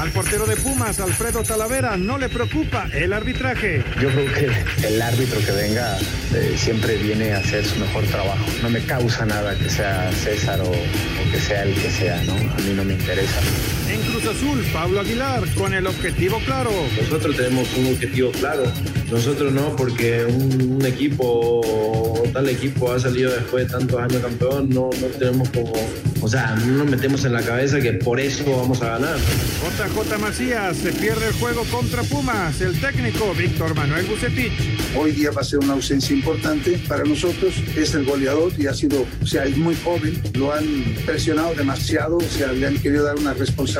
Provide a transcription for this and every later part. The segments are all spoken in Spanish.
Al portero de Pumas, Alfredo Talavera, no le preocupa el arbitraje. Yo creo que el árbitro que venga eh, siempre viene a hacer su mejor trabajo. No me causa nada que sea César o, o que sea el que sea, ¿no? A mí no me interesa. En Cruz Azul, Pablo Aguilar, con el objetivo claro. Nosotros tenemos un objetivo claro. Nosotros no, porque un, un equipo o tal equipo ha salido después de tantos años campeón, no, no tenemos como, o sea, no nos metemos en la cabeza que por eso vamos a ganar. JJ Macías se pierde el juego contra Pumas. El técnico Víctor Manuel Bucetich. Hoy día va a ser una ausencia importante para nosotros. Es el goleador y ha sido, o sea, es muy joven. Lo han presionado demasiado, o sea, le han querido dar una responsabilidad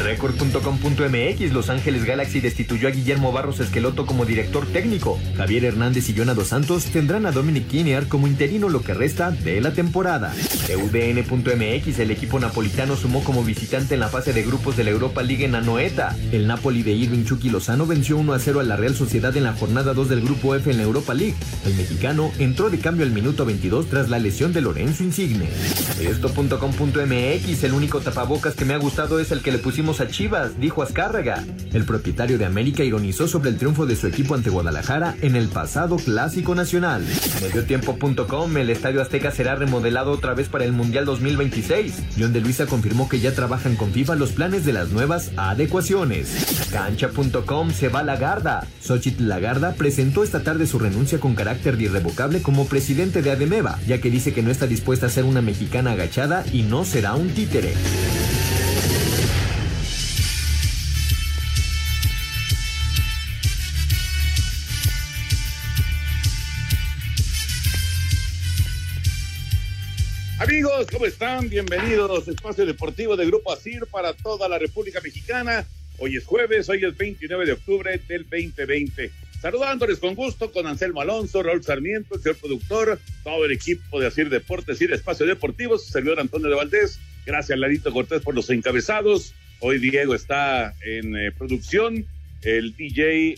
Record.com.mx Los Ángeles Galaxy destituyó a Guillermo Barros Esqueloto como director técnico. Javier Hernández y Jonah Dos Santos tendrán a Dominic Kinnear como interino lo que resta de la temporada. UDN.mx El equipo napolitano sumó como visitante en la fase de grupos de la Europa League en Anoeta. El Napoli de Irving Chucky Lozano venció 1 a 0 a la Real Sociedad en la jornada 2 del grupo F en la Europa League. El mexicano entró de cambio al minuto 22 tras la lesión de Lorenzo Insigne. Esto.com.mx El único tapabocas que me ha gustado es el que le pusimos a Chivas, dijo Azcárraga. El propietario de América ironizó sobre el triunfo de su equipo ante Guadalajara en el pasado Clásico Nacional. Mediotiempo.com El Estadio Azteca será remodelado otra vez para el Mundial 2026. John de Luisa confirmó que ya trabajan con FIFA los planes de las nuevas adecuaciones. Cancha.com se va Lagarda. Xochitl Lagarda presentó esta tarde su renuncia con carácter irrevocable como presidente de Ademeva, ya que dice que no está dispuesta a ser una mexicana agachada y no será un títere. Amigos, ¿cómo están? Bienvenidos a Espacio Deportivo de Grupo ASIR para toda la República Mexicana. Hoy es jueves, hoy es 29 de octubre del 2020. Saludándoles con gusto con Anselmo Alonso, Raúl Sarmiento, el señor productor, todo el equipo de ASIR Deportes y de Espacio Deportivo, su servidor Antonio de Valdés. Gracias, Larito Cortés, por los encabezados. Hoy Diego está en eh, producción, el DJ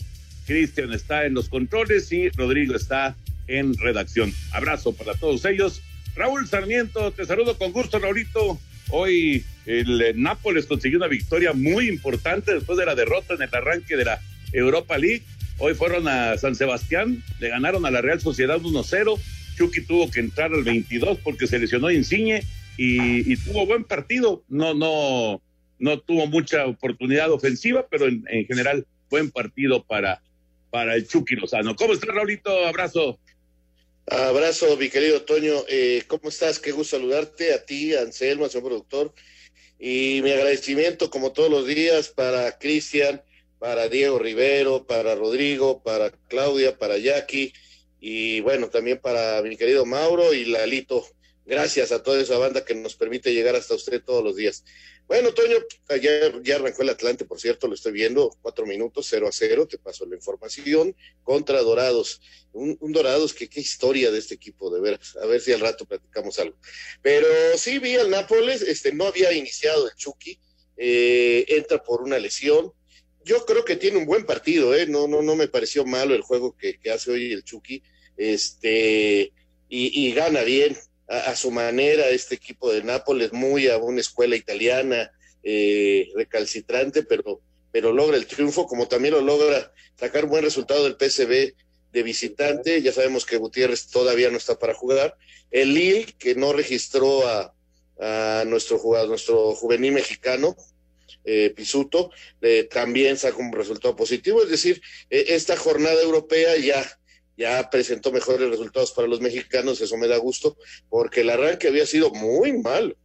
Cristian está en los controles y Rodrigo está en redacción. Abrazo para todos ellos. Raúl Sarmiento, te saludo con gusto, Raulito. Hoy el eh, Nápoles consiguió una victoria muy importante después de la derrota en el arranque de la Europa League. Hoy fueron a San Sebastián, le ganaron a la Real Sociedad 1-0. Chucky tuvo que entrar al 22 porque se lesionó Insigne y, y, tuvo buen partido. No, no, no tuvo mucha oportunidad ofensiva, pero en, en general buen partido para, para el Chucky Lozano. ¿Cómo estás, Raulito? Abrazo. Abrazo, mi querido Toño. Eh, ¿Cómo estás? Qué gusto saludarte a ti, Anselmo, a señor productor. Y mi agradecimiento, como todos los días, para Cristian, para Diego Rivero, para Rodrigo, para Claudia, para Jackie y bueno, también para mi querido Mauro y Lalito. Gracias a toda esa banda que nos permite llegar hasta usted todos los días. Bueno, Toño, ya, ya arrancó el Atlante, por cierto, lo estoy viendo, cuatro minutos, cero a cero, te paso la información, contra Dorados. Un, Dorados, que qué historia de este equipo, de veras. A ver si al rato platicamos algo. Pero sí vi al Nápoles, este, no había iniciado el Chucky, eh, entra por una lesión. Yo creo que tiene un buen partido, ¿eh? No, no, no me pareció malo el juego que, hace hoy el Chucky. Este, y gana bien, a, su manera este equipo de Nápoles, muy a una escuela italiana, eh, recalcitrante, pero, pero logra el triunfo, como también lo logra sacar buen resultado del PSV de visitante. Ya sabemos que Gutiérrez todavía no está para jugar. El Lille, que no registró a, nuestro jugador, nuestro juvenil mexicano, eh, Pisuto, eh, también saca un resultado positivo. Es decir, eh, esta jornada europea ya ya presentó mejores resultados para los mexicanos, eso me da gusto, porque el arranque había sido muy malo.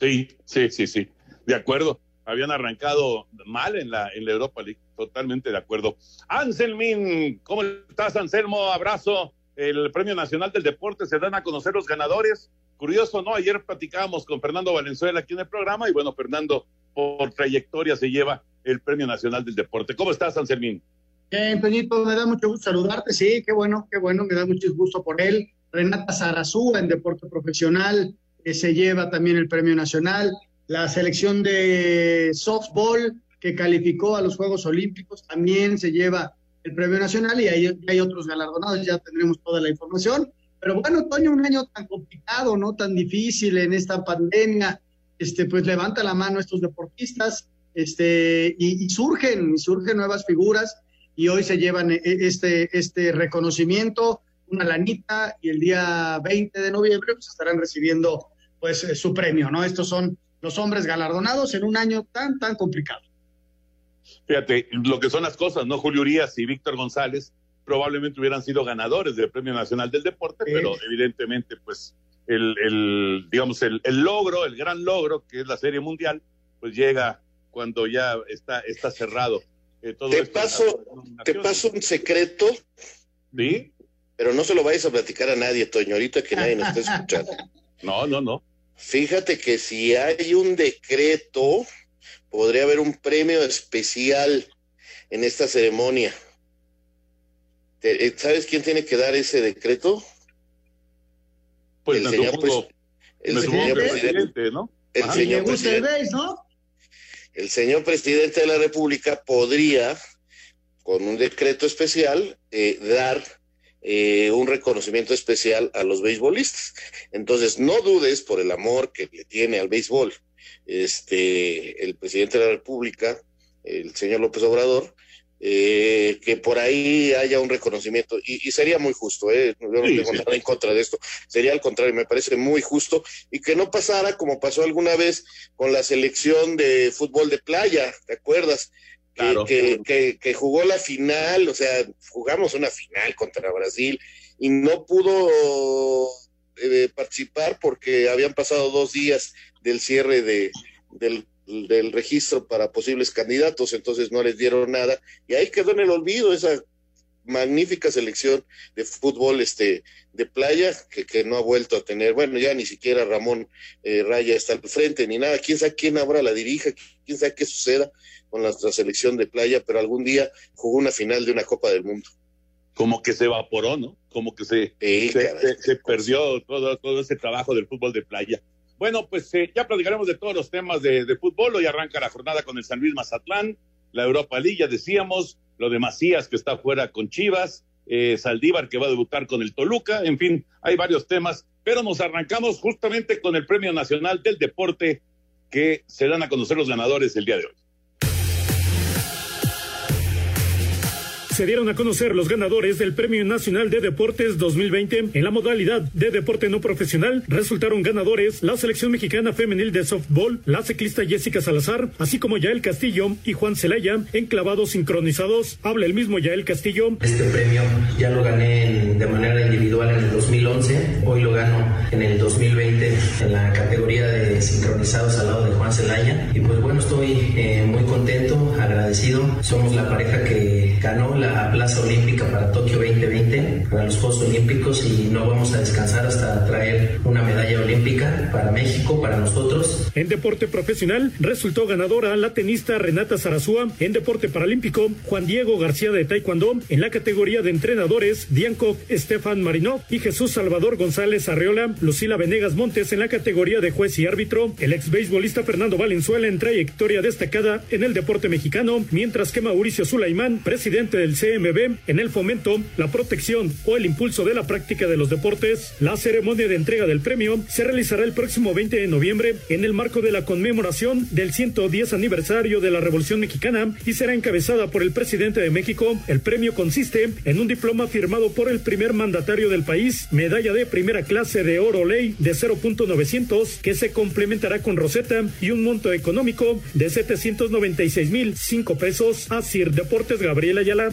Sí, sí, sí, sí, de acuerdo. habían arrancado mal en la, en la Europa League. Totalmente de acuerdo. Anselmin, ¿cómo estás, Anselmo? Abrazo. El Premio Nacional del Deporte se dan a conocer los ganadores. Curioso, ¿no? Ayer platicábamos con Fernando Valenzuela aquí en el programa y bueno, Fernando, por trayectoria se lleva el Premio Nacional del Deporte. ¿Cómo estás, Anselmín? Bien, Toñito, me da mucho gusto saludarte. Sí, qué bueno, qué bueno, me da mucho gusto por él. Renata Sarazú en deporte profesional, que se lleva también el Premio Nacional la selección de softball que calificó a los Juegos Olímpicos también se lleva el premio nacional y hay, hay otros galardonados, ya tendremos toda la información. Pero bueno, Toño, un año tan complicado, ¿no? Tan difícil en esta pandemia, este, pues levanta la mano estos deportistas, este, y, surgen, surgen nuevas figuras, y hoy se llevan e, este, este reconocimiento, una lanita, y el día 20 de noviembre pues estarán recibiendo pues su premio, ¿no? Estos son los hombres galardonados en un año tan, tan complicado. Fíjate, lo que son las cosas, ¿no? Julio Urias y Víctor González probablemente hubieran sido ganadores del Premio Nacional del Deporte, pero evidentemente, pues, el, el digamos, el, el, logro, el gran logro, que es la Serie Mundial, pues llega cuando ya está, está cerrado. Eh, todo te, paso, te paso un secreto. ¿Sí? Pero no se lo vayas a platicar a nadie, Toño, ahorita que nadie nos está escuchando. No, no, no. Fíjate que si hay un decreto, podría haber un premio especial en esta ceremonia. Eh, ¿Sabes quién tiene que dar ese decreto? Pues el señor, el señor presidente, ¿no? El señor presidente, ¿no? El señor presidente de la República podría, con un decreto especial, eh, dar eh, un reconocimiento especial a los beisbolistas. Entonces, no dudes por el amor que le tiene al béisbol este, el presidente de la República, el señor López Obrador, eh, que por ahí haya un reconocimiento y, sería muy justo, ¿eh? yo no tengo nada en contra de esto, sería al contrario, me parece muy justo y que no pasara como pasó alguna vez con la selección de fútbol de playa, ¿te acuerdas? que, que, jugó la final, o sea, jugamos una final contra Brasil y no pudo eh, participar porque habían pasado dos días del cierre de, del, del, registro para posibles candidatos, entonces no les dieron nada y ahí quedó en el olvido esa magnífica selección de fútbol este de playa que, que no ha vuelto a tener, bueno, ya ni siquiera Ramón eh, Raya está al frente ni nada, quién sabe quién ahora la dirija, quién sabe qué suceda, con la, selección de playa, pero algún día jugó una final de una Copa del Mundo. Como que se evaporó, ¿no? Como que se, se, perdió todo, todo ese trabajo del fútbol de playa. Bueno, pues eh, ya platicaremos de todos los temas de, fútbol. Hoy arranca la jornada con el San Luis Mazatlán, la Europa League, ya decíamos, lo de Macías que está fuera con Chivas, eh, Saldívar que va a debutar con el Toluca, en fin, hay varios temas, pero nos arrancamos justamente con el Premio Nacional del Deporte que se dan a conocer los ganadores el día de hoy. Se dieron a conocer los ganadores del Premio Nacional de Deportes 2020 en la modalidad de deporte no profesional. Resultaron ganadores la selección mexicana femenil de softball, la ciclista Jessica Salazar, así como Yael Castillo y Juan Celaya en clavados sincronizados. Habla el mismo Yael Castillo. Este premio ya lo gané de manera individual en el 2011, hoy lo gano en el 2020 en la categoría de sincronizados al lado de Juan Celaya y pues bueno, estoy eh, muy contento, agradecido. Somos la pareja que ganó la Plaza Olímpica para Tokio 2020, para los Juegos Olímpicos y no vamos a descansar hasta traer una medalla olímpica para México, para nosotros. En deporte profesional resultó ganadora la tenista Renata Zarazúa, en deporte paralímpico Juan Diego García de Taekwondo, en la categoría de entrenadores Dianco Estefan Marinov y Jesús Salvador González Arreola, Lucila Venegas Montes en la categoría de juez y árbitro, el ex beisbolista Fernando Valenzuela en trayectoria destacada en el deporte mexicano, mientras que Mauricio Sulaimán, presidente del CMB en el fomento, la protección o el impulso de la práctica de los deportes. La ceremonia de entrega del premio se realizará el próximo 20 de noviembre en el marco de la conmemoración del 110 aniversario de la Revolución Mexicana y será encabezada por el presidente de México. El premio consiste en un diploma firmado por el primer mandatario del país, medalla de primera clase de oro ley de 0.900 que se complementará con roseta y un monto económico de 796 mil 5 pesos. Así Deportes Gabriela Ayala.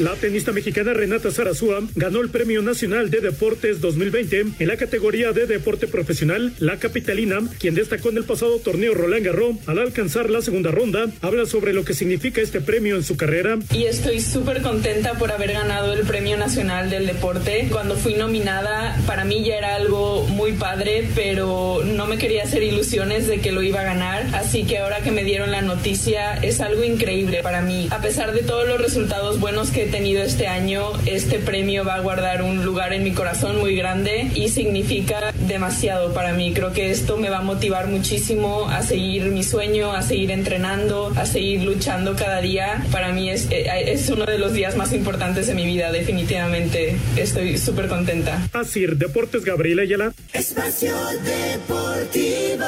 La tenista mexicana Renata Zarazúa ganó el Premio Nacional de Deportes 2020 en la categoría de deporte profesional. La capitalina, quien destacó en el pasado torneo Roland Garros al alcanzar la segunda ronda, habla sobre lo que significa este premio en su carrera. Y estoy súper contenta por haber ganado el Premio Nacional del Deporte. Cuando fui nominada, para mí ya era algo muy padre, pero no me quería hacer ilusiones de que lo iba a ganar. Así que ahora que me dieron la noticia, es algo increíble para mí. A pesar de todos los resultados buenos que tenido este año, este premio va a guardar un lugar en mi corazón muy grande y significa demasiado para mí. Creo que esto me va a motivar muchísimo a seguir mi sueño, a seguir entrenando, a seguir luchando cada día. Para mí es, eh, es uno de los días más importantes de mi vida, definitivamente. Estoy súper contenta. Así, Deportes Gabriela Ayala. Espacio Deportivo.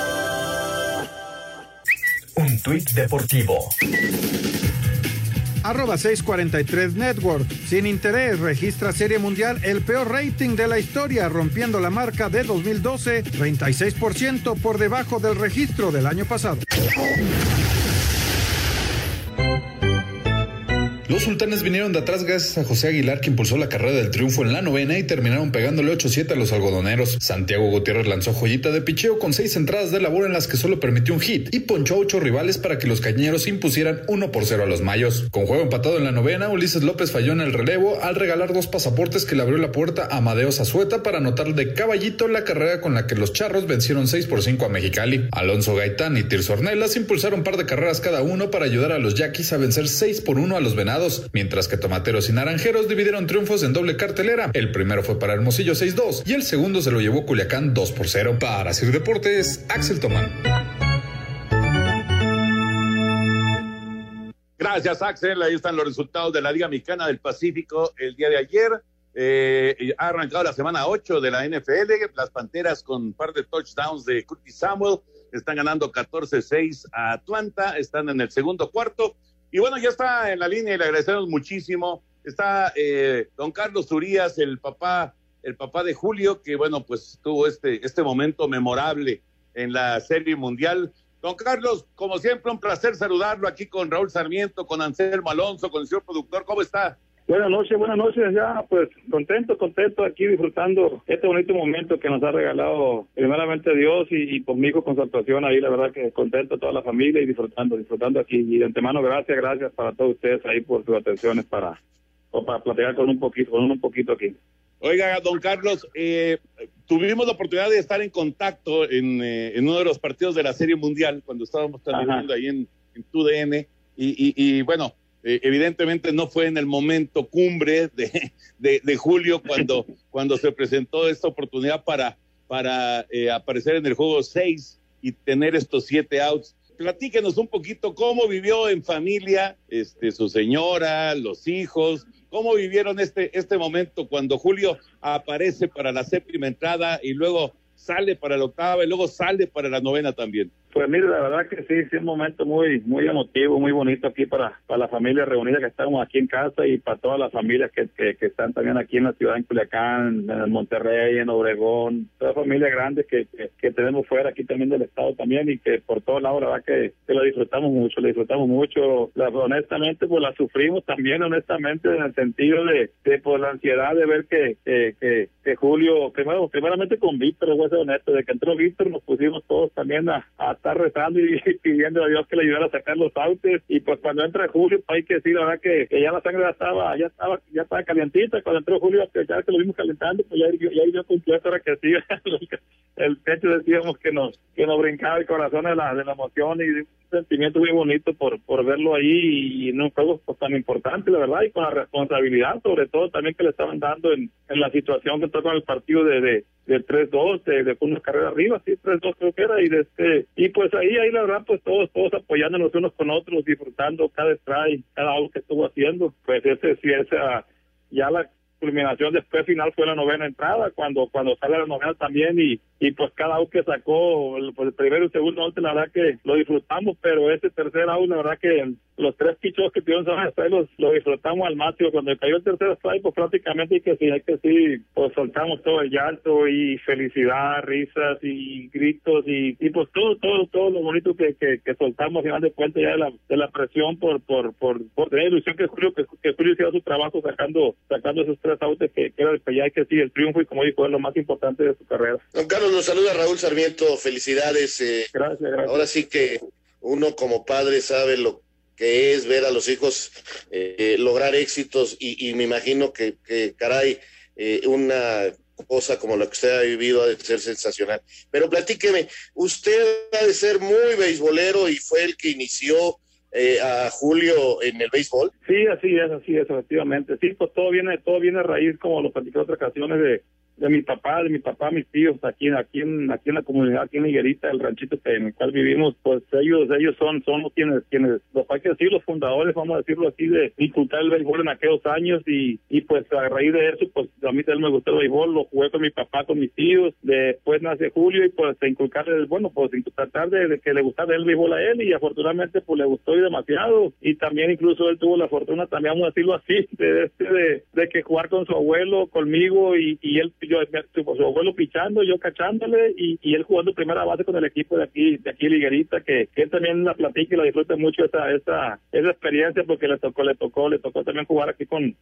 Un tuit deportivo. Arroba 643 Network. Sin interés, registra Serie Mundial el peor rating de la historia, rompiendo la marca de 2012, 36% por debajo del registro del año pasado. Los sultanes vinieron de atrás gracias a José Aguilar que impulsó la carrera del triunfo en la novena y terminaron pegándole 8-7 a los algodoneros. Santiago Gutiérrez lanzó joyita de picheo con seis entradas de labor en las que solo permitió un hit y ponchó a ocho rivales para que los cañeros impusieran 1 por 0 a los mayos. Con juego empatado en la novena, Ulises López falló en el relevo al regalar dos pasaportes que le abrió la puerta a Amadeo Zazueta para anotar de caballito la carrera con la que los charros vencieron 6 por 5 a Mexicali. Alonso Gaitán y Tirso Ornelas impulsaron un par de carreras cada uno para ayudar a los yaquis a vencer 6 por 1 a los venados mientras que Tomateros y Naranjeros dividieron triunfos en doble cartelera. El primero fue para Hermosillo 6-2 y el segundo se lo llevó Culiacán 2 por 0. Para Sir Deportes, Axel Tomán. Gracias, Axel. Ahí están los resultados de la Liga Mexicana del Pacífico el día de ayer. Eh, ha arrancado la semana 8 de la NFL. Las Panteras con un par de touchdowns de Curtis Samuel están ganando 14-6 a Atlanta. Están en el segundo cuarto. Y bueno, ya está en la línea y le agradecemos muchísimo. Está eh, don Carlos Urias, el papá, el papá de Julio, que bueno, pues tuvo este, este momento memorable en la Serie Mundial. Don Carlos, como siempre, un placer saludarlo aquí con Raúl Sarmiento, con Anselmo Alonso, con el señor productor. ¿Cómo está? Buenas noches, buenas noches. Ya, pues contento, contento aquí disfrutando este bonito momento que nos ha regalado primeramente Dios y, y hijo con su actuación ahí. La verdad que contento toda la familia y disfrutando, disfrutando aquí. Y de antemano, gracias, gracias para todos ustedes ahí por sus atenciones para, para platicar con un poquito, con un poquito aquí. Oiga, don Carlos, eh, tuvimos la oportunidad de estar en contacto en, eh, en, uno de los partidos de la Serie Mundial cuando estábamos transmitiendo ahí en, en TUDN. Y, y, y bueno, eh, evidentemente no fue en el momento cumbre de, de, de julio cuando, cuando se presentó esta oportunidad para, para eh, aparecer en el juego 6 y tener estos siete outs. Platíquenos un poquito cómo vivió en familia este, su señora, los hijos, cómo vivieron este, este momento cuando Julio aparece para la séptima entrada y luego sale para la octava y luego sale para la novena también. Pues mire, la verdad que sí, sí, un momento muy muy emotivo, muy bonito aquí para, para la familia reunida que estamos aquí en casa y para todas las familias que, que, están también aquí en la ciudad, en Culiacán, en Monterrey, en Obregón, todas familias grandes que, que, tenemos fuera aquí también del estado también y que por todos lados la verdad que, que la disfrutamos mucho, la disfrutamos mucho, honestamente pues la sufrimos también honestamente en el sentido de, de por la ansiedad de ver que, que, que, que Julio, primero, primeramente con Víctor, voy a ser honesto, de que entró Víctor nos pusimos todos también a, a estar rezando y pidiendo a Dios que le ayudara a sacar los autos. Y pues cuando entra Julio pues, hay que decir la verdad que, que, ya la sangre ya estaba ya estaba ya estaba calientita. Cuando entró Julio ya que lo vimos calentando pues ya ya ya cumplió ahora que sí el pecho decíamos que nos que nos brincaba el corazón de la de la emoción y un sentimiento muy bonito por por verlo ahí y en un juego pues, tan importante la verdad y con la responsabilidad sobre todo también que le estaban dando en, en la situación que tocó en el partido de, de del 3-2, de, de una carrera arriba, sí, 3-2 creo que era, y de este, y pues ahí, ahí la verdad, pues todos, todos apoyándonos unos con otros, disfrutando cada strike, cada out que estuvo haciendo, pues ese sí, esa, ya la culminación después final fue la novena entrada, cuando, cuando sale la novena también, y, y pues cada out que sacó, pues el primero y el segundo out, la verdad que lo disfrutamos, pero ese tercer out, la verdad que los tres pichos que tuvieron esa los lo disfrutamos al máximo. Cuando cayó el tercer strike, pues prácticamente que sí, hay que sí, pues soltamos todo el llanto y felicidad, risas y gritos y, y pues todo, todo, todo lo bonito que, que, que soltamos al final de cuentas ya de la, de la presión por, por, por, por tener ilusión que Julio, que, que Julio hiciera su trabajo sacando, sacando esos tres outs que, que era el que sí, el triunfo y como dijo, es lo más importante de su carrera. Nos saluda Raúl Sarmiento, felicidades. Eh, gracias, gracias. Ahora sí que uno como padre sabe lo que es ver a los hijos eh, lograr éxitos y, y, me imagino que, que caray, eh, una cosa como la que usted ha vivido ha de ser sensacional. Pero platíqueme, usted ha de ser muy beisbolero y fue el que inició eh, a Julio en el béisbol. Sí, así es, así es, efectivamente. Sí, pues todo viene, todo viene a raíz, como lo platicé en otras ocasiones, de, de mi papá, de mi papá, mis tíos, aquí, aquí, en, aquí en la comunidad, aquí en Higuerita, el ranchito en el cual vivimos, pues ellos, ellos son, son los quienes, quienes, los hay que decir, los fundadores, vamos a decirlo así, de inculcar el béisbol en aquellos años y, y pues a raíz de eso, pues a mí también me gustó el béisbol, lo jugué con mi papá, con mis tíos, después nace Julio y pues inculcarle, bueno, pues tratar de, de, que le gustara el béisbol a él y afortunadamente pues le gustó y demasiado y también incluso él tuvo la fortuna, también vamos a decirlo así, de, de, de, de que jugar con su abuelo, conmigo y, y él yo pues, su abuelo pichando, yo cachándole y, y, él jugando primera base con el equipo de aquí, de aquí Liguerita, que, que él también la platica y la disfruta mucho esa, esa, esa experiencia porque le tocó, le tocó, le tocó también jugar aquí con,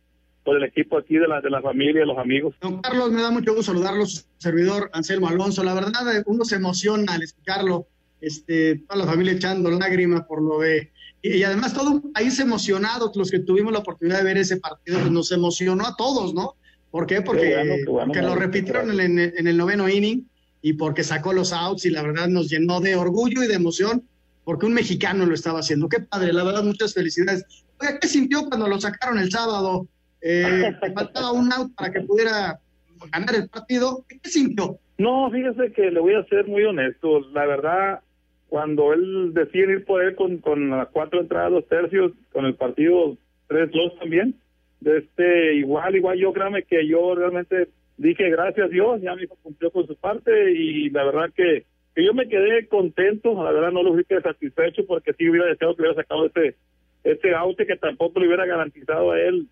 con el equipo aquí de la, de la familia, los amigos. Don Carlos, me da mucho gusto saludarlos, servidor Anselmo Alonso. La verdad, uno se emociona al escucharlo, este, toda la familia echando lágrimas por lo de y, además todo un país emocionado, los que tuvimos la oportunidad de ver ese partido, pues nos emocionó a todos, ¿no? ¿Por qué? Porque, qué bueno, qué bueno, porque lo repitieron en, en, el noveno inning y porque sacó los outs y la verdad nos llenó de orgullo y de emoción porque un mexicano lo estaba haciendo. Qué padre, la verdad, muchas felicidades. Oiga, ¿qué sintió cuando lo sacaron el sábado? Eh, faltaba un out para que pudiera ganar el partido. ¿Qué sintió? No, fíjese que le voy a ser muy honesto. La verdad, cuando él decide ir por él con, con las cuatro entradas, dos tercios, con el partido 3-2 también, de este igual igual yo créame que yo realmente dije gracias Dios ya mi cumplió con su parte y la verdad que, que yo me quedé contento la verdad no lo dije satisfecho porque sí hubiera deseado que hubiera sacado este este auto que tampoco le hubiera garantizado a él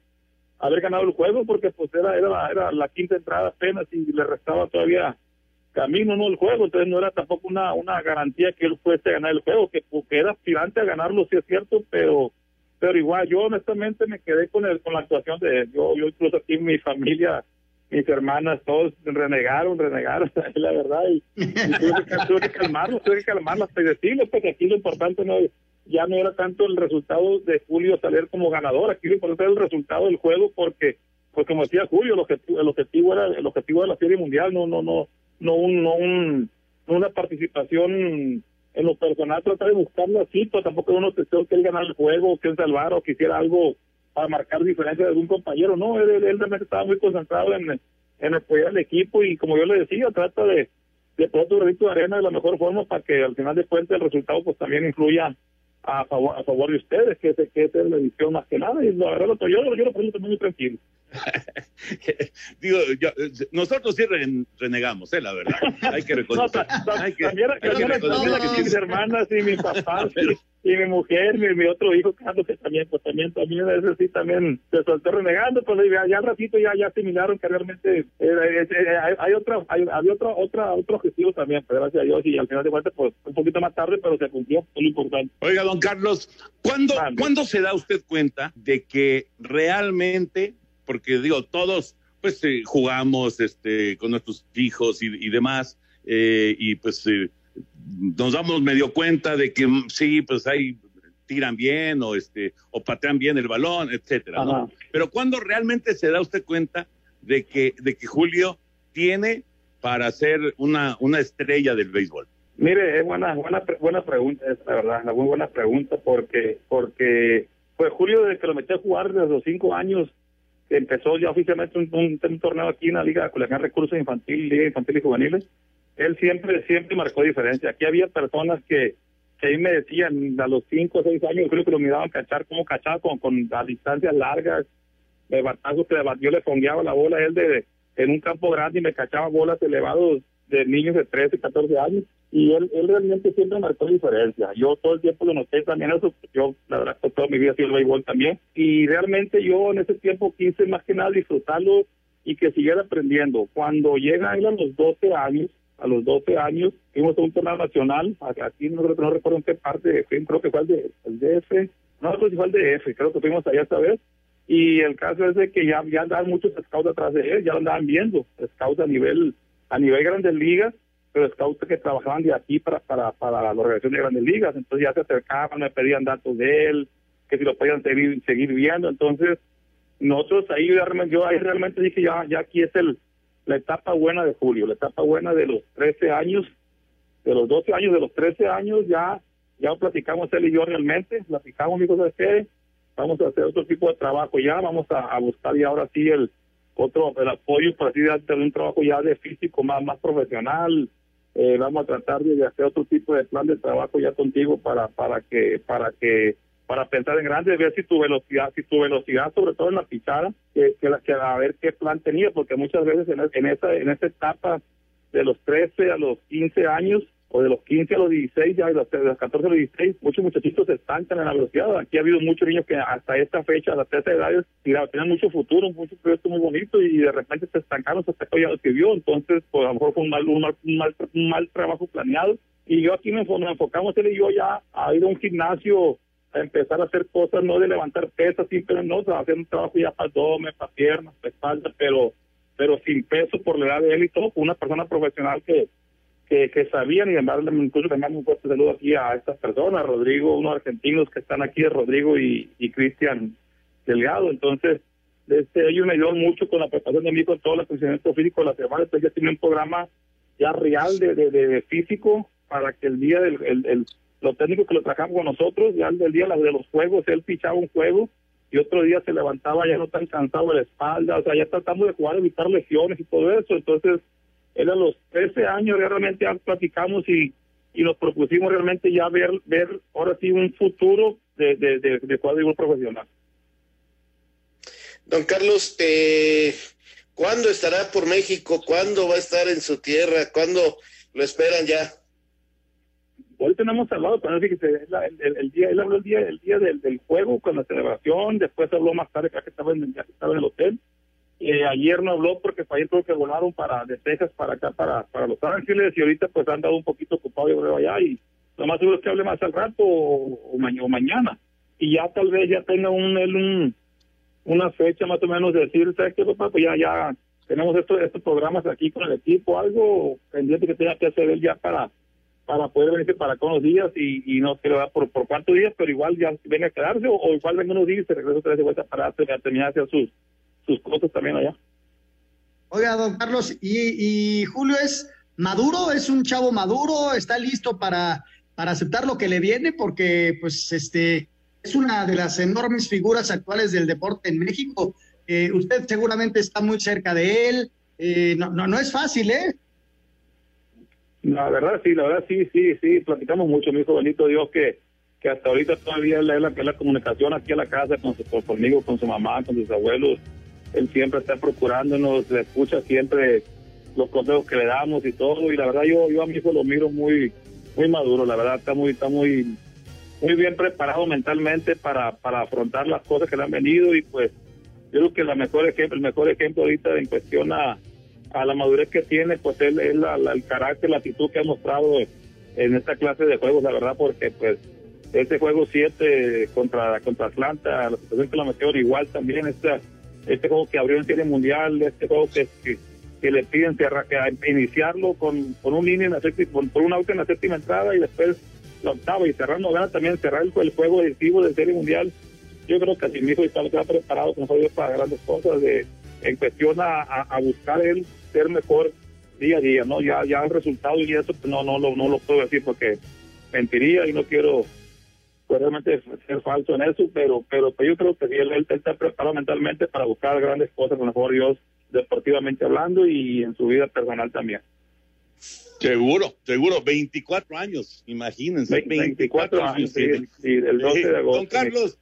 haber ganado el juego porque pues era era la, era la quinta entrada apenas y le restaba todavía camino no el juego. Entonces no era tampoco una una garantía que él fuese a ganar el juego que, que era aspirante a ganarlo sí es cierto pero pero igual yo honestamente me quedé con el con la actuación de yo yo incluso aquí mi familia mis hermanas todos renegaron renegaron la verdad y, y tuve, que, tuve, que, calmarlos tuve que calmarlas y decirles porque aquí lo importante no ya no era tanto el resultado de Julio salir como ganador aquí lo importante era el resultado del juego porque pues como decía Julio el objetivo el objetivo era el objetivo de la serie mundial no no no no un no un una participación en lo personal tratar de buscarlo así, pero tampoco uno que él ganar el juego, que él salvar o quisiera algo para marcar diferencia de algún compañero, no, él, él realmente estaba muy concentrado en, en apoyar al equipo y como yo le decía, trata de, de poner tu granito de arena de la mejor forma para que al final de cuentas el resultado pues también influya a favor, a favor de ustedes, que, que es la edición más que nada, y la verdad yo, yo lo pongo muy tranquilo. Digo, yo, nosotros sí renegamos, eh, la verdad. Hay que reconocer. No, hay que, también, hay que mis hermanas y mi papá y, y mi mujer, mi, mi, otro hijo, Carlos, que también, pues también, también, ese sí también se soltó renegando, pues ya, ya al ratito ya, ya asimilaron que realmente eh, eh, hay, hay, otra, hay, había otra, otra, otro objetivo también, pues gracias a Dios, y al final de cuentas, pues un poquito más tarde, pero se cumplió, es lo importante. Oiga, don Carlos, ¿cuándo, ¿cuándo se da usted cuenta de que realmente porque digo, todos pues eh, jugamos este, con nuestros hijos y, y demás, eh, y pues eh, nos damos medio cuenta de que mm, sí, pues ahí tiran bien o este o patean bien el balón, etcétera, ¿no? Pero cuando realmente se da usted cuenta de que de que Julio tiene para ser una una estrella del béisbol. Mire, es buena buena buena pregunta, es la verdad, una muy buena pregunta porque porque pues Julio desde que lo metí a jugar desde los cinco años empezó ya oficialmente un, un, torneo aquí en la Liga de Recursos Infantil, Liga Infantil y Juveniles, él siempre, siempre marcó diferencia. Aquí había personas que, que ahí me decían, a los 5 o 6 años, creo que lo miraban cachar, como cachaba con, con a distancias largas, de batazos que yo le fongueaba la bola a él de, en un campo grande y me cachaba bolas elevados de niños de 13, 14 años y él, él realmente siempre marcó diferencia. Yo todo el tiempo lo noté también eso, yo la verdad que toda mi vida he sido el béisbol también y realmente yo en ese tiempo quise más que nada disfrutarlo y que siguiera aprendiendo. Cuando llega él a los 12 años, a los 12 años, fuimos a un torneo nacional, aquí no, no recuerdo en qué parte, creo que fue el, de, el DF, no recuerdo si fue el DF, creo que fuimos allá esta vez, y el caso es de que ya, ya andaban muchos scouts atrás de él, ya lo andaban viendo, scouts a nivel, a nivel grandes ligas, pero scouts que trabajaban de aquí para, para, para la organización de grandes ligas, entonces ya se acercaban, me pedían datos de él, que si lo podían seguir, seguir viendo, entonces nosotros ahí realmente, yo ahí realmente dije ya, ya aquí es el la etapa buena de Julio, la etapa buena de los 13 años, de los 12 años, de los 13 años, ya ya platicamos él y yo realmente, platicamos, mi de que vamos a hacer otro tipo de trabajo ya, vamos a, buscar ya ahora sí el otro, el apoyo para así de un trabajo ya de físico más, más profesional, eh, vamos a tratar de hacer otro tipo de plan de trabajo ya contigo para, para que, para que para pensar en grande, ver si tu velocidad, si tu velocidad, sobre todo en la pichada, que, la, que a ver qué plan tenía, porque muchas veces en, en esa en esa etapa de los 13 a los 15 años, o de los 15 a los 16, ya de los, 14 a los 16, muchos muchachitos se estancan en la velocidad. Aquí ha habido muchos niños que hasta esta fecha, hasta esta edad, tenían mucho futuro, mucho proyecto muy bonito y de repente se estancaron, se que ya lo que vio. Entonces, pues a lo mejor fue un mal, un mal, un mal, trabajo planeado. Y yo aquí nos, enfocamos él y yo ya a ir a un gimnasio a empezar a hacer cosas, no de levantar pesas, simplemente no, hacer un trabajo ya para abdomen, para piernas, para espalda, pero pero sin peso por la edad de él y todo, una persona profesional que, que, que sabían y además incluso le un fuerte saludo aquí a estas personas, Rodrigo, unos argentinos que están aquí, Rodrigo y, y Cristian Delgado, entonces este, ellos me ayudaron mucho con la preparación de mí con todo el funcionamiento físico de la semana, entonces ya tiene un programa ya real de, de, físico para que el día del el los técnicos que lo trabajamos con nosotros, ya el día de los juegos, él pichaba un juego y otro día se levantaba ya no tan cansado de la espalda, o sea, ya tratando de jugar, evitar lesiones y todo eso. Entonces, él a los 13 años realmente ya platicamos y, y nos propusimos realmente ya ver, ver ahora sí un futuro de, de, de, de profesional. Don Carlos, eh, ¿cuándo estará por México? ¿Cuándo va a estar en su tierra? ¿Cuándo lo esperan ya? Hoy tenemos hablado, pero el, el, el, día, él habló el día, el día del, del, juego con la celebración, después habló más tarde que estaba en, estaba en el hotel. Eh, ayer no habló porque ayer creo que volaron para de Texas para acá, para, para Los Ángeles, y ahorita pues han dado un poquito ocupado, creo, allá, y lo más seguro es que hable más al rato o, mañana. Y ya tal vez ya tenga un, él un, una fecha más o menos de decir, ¿sabes qué, papá? Pues ya, ya tenemos estos, estos programas aquí con el equipo, algo pendiente que tenga que hacer él ya para para poder venirse para acá unos días y, no sé por, por cuántos días, pero igual ya venga a quedarse o, igual venga unos días y se regresa otra vez de vuelta para terminar hacer sus, sus cosas también allá. Oiga, don Carlos, ¿y, Julio es maduro? ¿Es un chavo maduro? ¿Está listo para, para aceptar lo que le viene? Porque, pues, este, es una de las enormes figuras actuales del deporte en México. Eh, usted seguramente está muy cerca de él. Eh, no, no, no es fácil, ¿eh? La verdad, sí, la verdad, sí, sí, sí, platicamos mucho, mi hijo bonito Dios, que, que hasta ahorita todavía es la, la, la comunicación aquí a la casa con su, conmigo, con su mamá, con sus abuelos. Él siempre está procurándonos, le escucha siempre los consejos que le damos y todo. Y la verdad, yo, yo a mi hijo lo miro muy, muy maduro, la verdad, está muy, está muy, muy bien preparado mentalmente para, para afrontar las cosas que le han venido. Y pues, yo creo que la mejor ejemplo, el mejor ejemplo ahorita en cuestión a la madurez que tiene, pues él es el carácter, la actitud que ha mostrado en esta clase de juegos, la verdad, porque pues este juego 7 contra, contra Atlanta, la situación que lo metió igual también, este, este juego que abrió en serie mundial, este juego que, que, le piden iniciarlo con, con un línea en la séptima, por, un auto en la séptima entrada y después la octava y cerrando gana también cerrar el, el juego decisivo de serie mundial. Yo creo que así mismo está, está preparado con para grandes cosas de en cuestión a, a, buscar él ser mejor día a día, ¿no? Ya, ya el resultado y eso pues, no, no, no, no lo puedo decir porque mentiría y no quiero pues, realmente ser falso en eso, pero, pero pues, yo creo que él, está preparado mentalmente para buscar grandes cosas, con mejor Dios, deportivamente hablando y en su vida personal también. Seguro, seguro, 24 años, imagínense. 24, años, sí, el 12 de agosto. Don Carlos,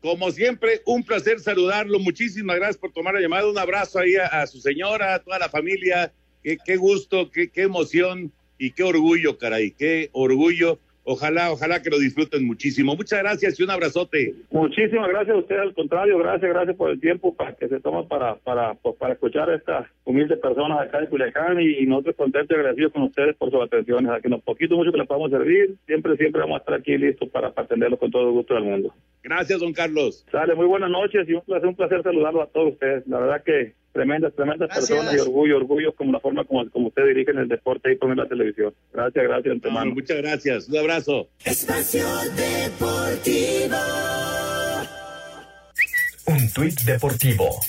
como siempre, un placer saludarlo. Muchísimas gracias por tomar la llamada. Un abrazo ahí a, su señora, a toda la familia qué, qué gusto, qué, qué emoción y qué orgullo, caray, qué orgullo Ojalá, ojalá que lo disfruten muchísimo. Muchas gracias y un abrazote. Muchísimas gracias a usted, al contrario, gracias, gracias por el tiempo para que se toma para, para, pues, para escuchar a estas humildes personas acá de Culiacán y, nosotros contentos y agradecidos con ustedes por sus atenciones, a que nos poquito mucho que les podamos servir, siempre, siempre vamos a estar aquí listos para, atenderlos con todo el gusto del mundo. Gracias, don Carlos. Sale, muy buenas noches y un placer, un placer saludarlos a todos ustedes. La verdad que tremendas, tremendas personas y orgullo, orgullo como la forma como, como usted dirige en el deporte y pone la televisión. Gracias, gracias, antemano. muchas gracias, un abrazo. Espacio Deportivo. Un tuit deportivo.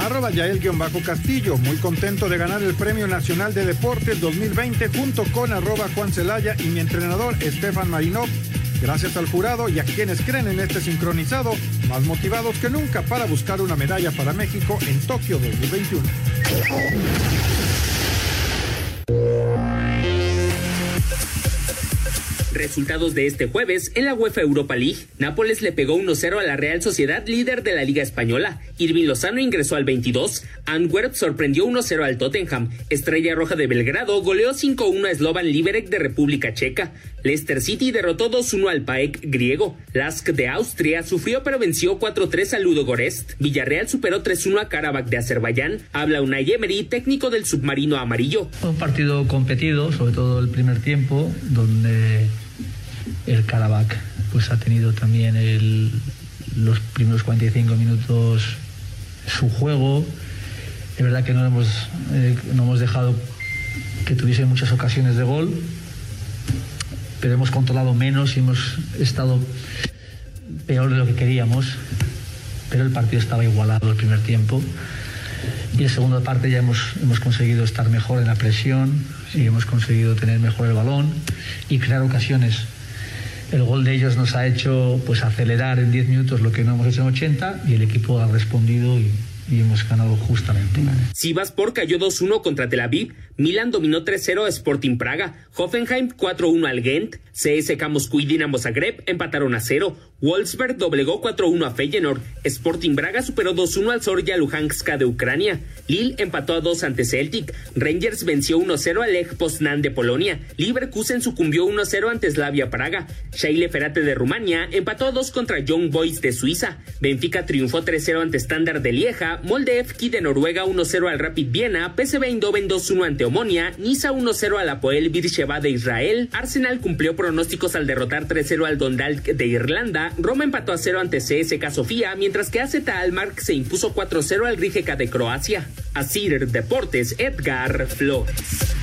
Arroba Yael-Castillo, muy contento de ganar el Premio Nacional de Deportes 2020 junto con arroba Juan Celaya y mi entrenador Estefan Marinov Gracias al jurado y a quienes creen en este sincronizado, más motivados que nunca para buscar una medalla para México en Tokio 2021. Resultados de este jueves en la UEFA Europa League. Nápoles le pegó 1-0 a la Real Sociedad, líder de la Liga Española. Irving Lozano ingresó al 22. Antwerp sorprendió 1-0 al Tottenham. Estrella Roja de Belgrado goleó 5-1 a Slovan Liberec de República Checa. Leicester City derrotó 2-1 al PAEK griego. Lask de Austria sufrió pero venció 4-3 a Ludo Gorest. Villarreal superó 3-1 a Karabakh de Azerbaiyán. Habla Unai Emery, técnico del submarino amarillo. Un partido competido, sobre todo el primer tiempo, donde el Karabakh pues ha tenido también los primeros 45 minutos su juego. Es verdad que no hemos, eh, no hemos dejado que tuviese muchas ocasiones de gol, pero hemos controlado menos y hemos estado peor de lo que queríamos. Pero el partido estaba igualado el primer tiempo. Y en segunda parte ya hemos, hemos conseguido estar mejor en la presión y hemos conseguido tener mejor el balón y crear ocasiones el gol de ellos nos ha hecho pues acelerar en 10 minutos lo que no hemos hecho en 80 y el equipo ha respondido y, y hemos ganado justamente. Sivaspor cayó 2-1 contra Tel Aviv, Milan dominó 3-0 a Sporting Praga, Hoffenheim 4-1 al Ghent, CSK Moscú y Dinamo Zagreb empataron a 0, Wolfsberg doblegó 4-1 a Feyenoord, Sporting Braga superó 2-1 al Zorya Luhanska de Ucrania, Lille empató a 2 ante Celtic, Rangers venció 1-0 al Lech Poznan de Polonia, Leverkusen sucumbió 1-0 ante Slavia Praga, Shaile Ferate de Rumania empató a 2 contra Young Boys de Suiza, Benfica triunfó 3-0 ante Standard de Lieja, Molde FK de Noruega 1-0 al Rapid Viena, PSV Eindhoven 2-1 ante Omonia, Niza 1-0 al Apoel Beersheba de Israel, Arsenal cumplió pronósticos al derrotar 3-0 al Dondalk de Irlanda, Roma empató a 0 ante CSK Sofía, mientras que AZ Almark se impuso 4-0 al Rijeka de Croacia. Asir Deportes, Edgar Flores.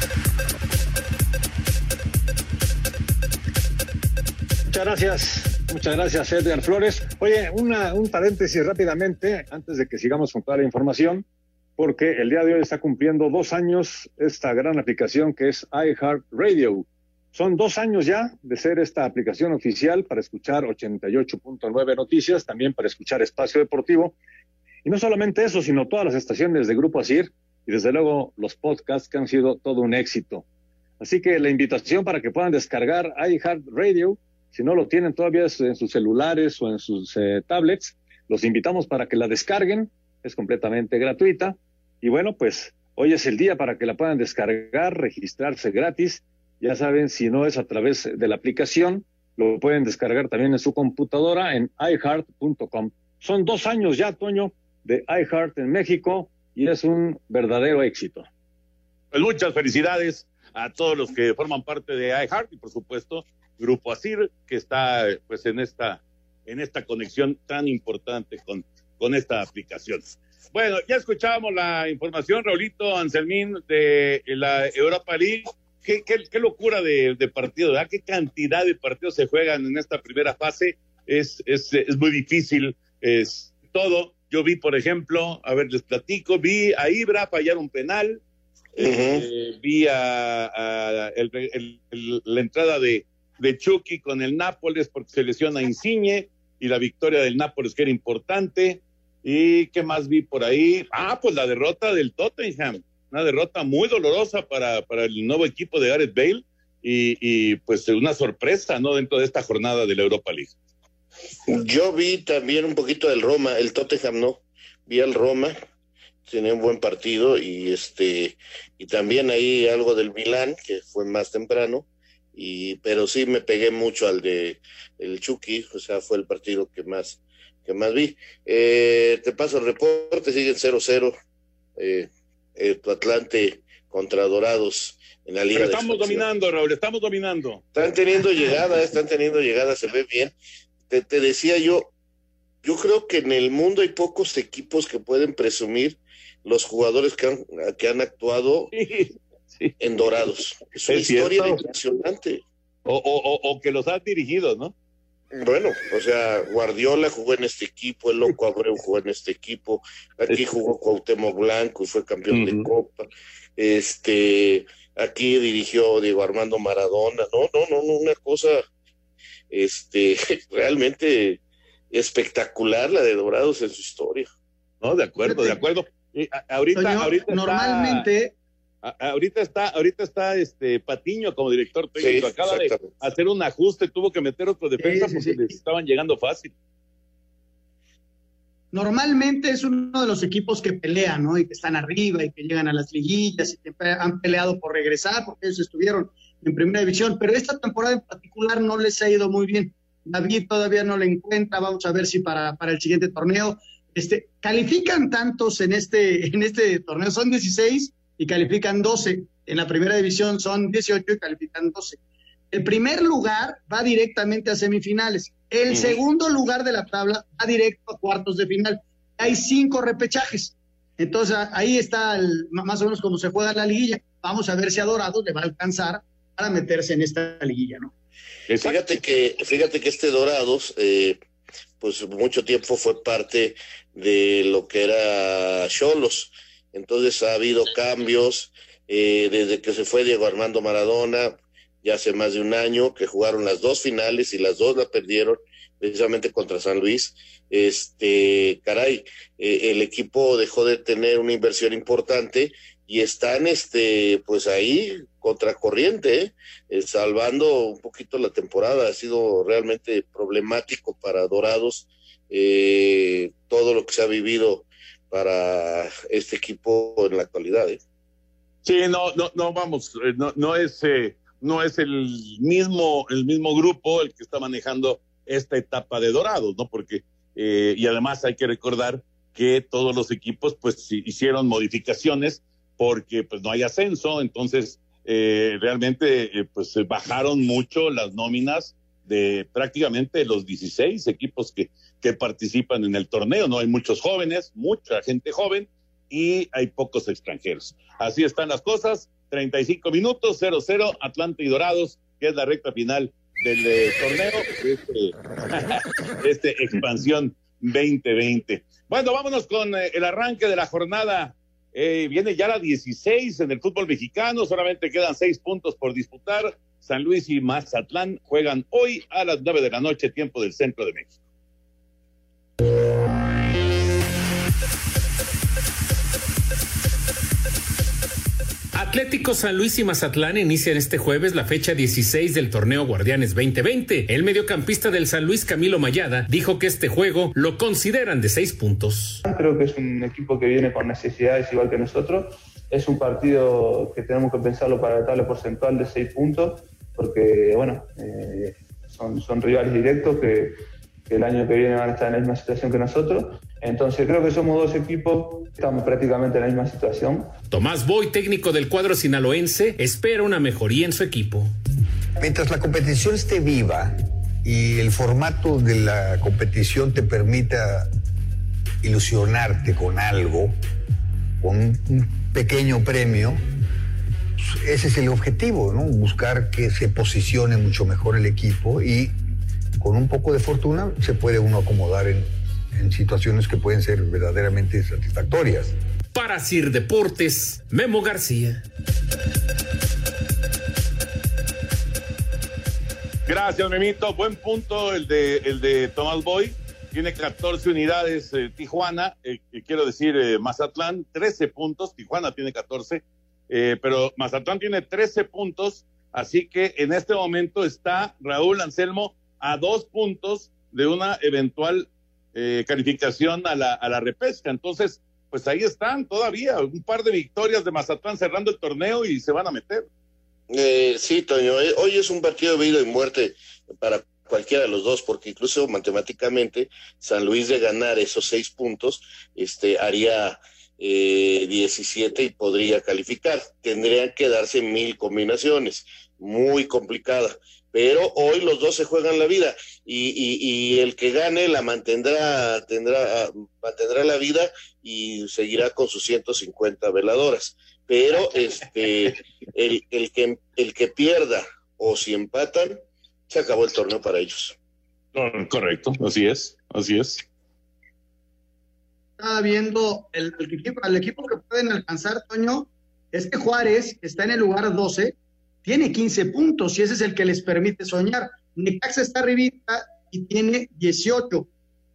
Muchas gracias. Muchas gracias, Edgar Flores. Oye, una, un paréntesis rápidamente, antes de que sigamos con toda la información, porque el día de hoy está cumpliendo dos años esta gran aplicación que es iHeartRadio. Son dos años ya de ser esta aplicación oficial para escuchar 88.9 noticias, también para escuchar Espacio Deportivo. Y no solamente eso, sino todas las estaciones de Grupo Asir y desde luego los podcasts que han sido todo un éxito. Así que la invitación para que puedan descargar iHeartRadio, si no lo tienen todavía en sus celulares o en sus eh, tablets, los invitamos para que la descarguen, es completamente gratuita. Y bueno, pues hoy es el día para que la puedan descargar, registrarse gratis ya saben, si no es a través de la aplicación, lo pueden descargar también en su computadora en iHeart.com. Son dos años ya, Toño, de iHeart en México y es un verdadero éxito. Pues muchas felicidades a todos los que forman parte de iHeart y por supuesto Grupo Asir que está pues en esta en esta conexión tan importante con, con esta aplicación. Bueno, ya escuchábamos la información, Raulito Anselmín, de la Europa League qué, qué, locura de, de partido, ¿verdad? Qué cantidad de partidos se juegan en esta primera fase. Es, es, es muy difícil, es todo. Yo vi, por ejemplo, a ver, les platico, vi a Ibra fallar un penal, eh, vi a, a el, la entrada de, de Chucky con el Nápoles porque se lesiona Insigne y la victoria del Nápoles que era importante. ¿Y qué más vi por ahí? Ah, pues la derrota del Tottenham una derrota muy dolorosa para, para el nuevo equipo de Gareth Bale y, y, pues una sorpresa, ¿no? Dentro de esta jornada de la Europa League. Yo vi también un poquito del Roma, el Tottenham no, vi al Roma tenía un buen partido y este y también ahí algo del Milán que fue más temprano y pero sí me pegué mucho al de el Chucky, o sea, fue el partido que más que más vi. Eh, te paso el reporte, siguen 0-0 eh, eh, tu Atlante contra Dorados en la liga. Pero estamos dominando, Raúl, estamos dominando. Están teniendo llegada, están teniendo llegada, se ve bien. Te, te decía yo, yo creo que en el mundo hay pocos equipos que pueden presumir los jugadores que han, que han actuado en Dorados. Es una Es historia cierto. impresionante. O, o, o, o que los has dirigido, ¿no? Bueno, o sea, Guardiola jugó en este equipo, el Loco Abreu jugó en este equipo, aquí jugó Cuauhtémoc Blanco y fue campeón de Copa, este, aquí dirigió Diego Armando Maradona, no, no, no, no, una cosa, este, realmente espectacular la de Dorados en su historia. No, de acuerdo, de acuerdo. Y a- ahorita, ahorita está- normalmente- a- ahorita está, ahorita está este Patiño como director técnico. Sí, Acaba de hacer un ajuste, tuvo que meter otro defensa Sí, sí, porque sí. les estaban llegando fácil. Normalmente es uno de los equipos que pelean, ¿no? Y que están arriba y que llegan a las liguillas y que han peleado por regresar porque ellos estuvieron en primera división, pero esta temporada en particular no les ha ido muy bien. David todavía no le encuentra, vamos a ver si para, para el siguiente torneo. Este, califican tantos en este, en este torneo, son 16 y califican 12. En la primera división son 18 y califican 12. El primer lugar va directamente a semifinales. El segundo lugar de la tabla va directo a cuartos de final. Hay cinco repechajes. Entonces ahí está el- más o menos como se juega la liguilla. Vamos a ver si a Dorados le va a alcanzar para meterse en esta liguilla, ¿no? Fíjate que, fíjate que este Dorados, eh, pues mucho tiempo fue parte de lo que era Cholos. Entonces ha habido cambios eh, desde que se fue Diego Armando Maradona, ya hace más de un año, que jugaron las dos finales y las dos la perdieron precisamente contra San Luis. Este, caray, eh, el equipo dejó de tener una inversión importante y están, este, pues ahí contracorriente, ¿eh? Eh, salvando un poquito la temporada. Ha sido realmente problemático para Dorados eh, todo lo que se ha vivido para este equipo en la actualidad. ¿eh? Sí, no, no, no, vamos, eh, no, no es, eh, no es el mismo, el mismo grupo el que está manejando esta etapa de Dorados, ¿no? Porque, eh, y además hay que recordar que todos los equipos, pues, hicieron modificaciones porque, pues, no hay ascenso, entonces, eh, realmente, pues, bajaron mucho las nóminas de prácticamente los 16 equipos que, que participan en el torneo, ¿no? Hay muchos jóvenes, mucha gente joven, y hay pocos extranjeros. Así están las cosas. 35 minutos, 0-0, Atlante y Dorados, que es la recta final del eh, torneo, este, este expansión 2020. Bueno, vámonos con eh, el arranque de la jornada. Eh, viene ya la 16 en el fútbol mexicano, solamente quedan seis puntos por disputar. San Luis y Mazatlán juegan hoy a las 9 de la noche, tiempo del centro de México. Atlético San Luis y Mazatlán inician este jueves la fecha 16 del torneo Guardianes 2020. El mediocampista del San Luis, Camilo Mayada, dijo que este juego lo consideran de seis puntos. Creo que es un equipo que viene con necesidades igual que nosotros. Es un partido que tenemos que pensarlo para la tabla porcentual de seis puntos, porque bueno, eh, son, son rivales directos que, que el año que viene van a estar en la misma situación que nosotros. Entonces creo que somos dos equipos, estamos prácticamente en la misma situación. Tomás Boy, técnico del cuadro sinaloense, espera una mejoría en su equipo. Mientras la competición esté viva y el formato de la competición te permita ilusionarte con algo, con un pequeño premio, ese es el objetivo, ¿no? Buscar que se posicione mucho mejor el equipo y con un poco de fortuna se puede uno acomodar en, en situaciones que pueden ser verdaderamente satisfactorias. Para Sir Deportes, Memo García. Gracias, Memito. Buen punto el de, el de Tomás Boy. Tiene 14 unidades eh, Tijuana, eh, eh, quiero decir eh, Mazatlán, 13 puntos. Tijuana tiene 14, eh, pero Mazatlán tiene 13 puntos. Así que en este momento está Raúl Anselmo a dos puntos de una eventual eh, calificación a la, a la repesca. Entonces, pues ahí están todavía, un par de victorias de Mazatlán cerrando el torneo y se van a meter. Eh, sí, Toño, eh, hoy es un partido de vida y muerte para cualquiera de los dos, porque incluso matemáticamente San Luis de ganar esos seis puntos, este, haría eh, 17 y podría calificar. Tendrían que darse mil combinaciones, muy complicada pero hoy los dos se juegan la vida y, el que gane la mantendrá, tendrá, mantendrá la vida y seguirá con sus 150 veladoras. Pero este, el, que, el que pierda o si empatan, se acabó el torneo para ellos. Correcto, así es, así es. Viendo el, equipo, el equipo que pueden alcanzar, Toño, este Juárez está en el lugar 12 tiene 15 puntos y ese es el que les permite soñar. Necaxa está arribita y tiene 18.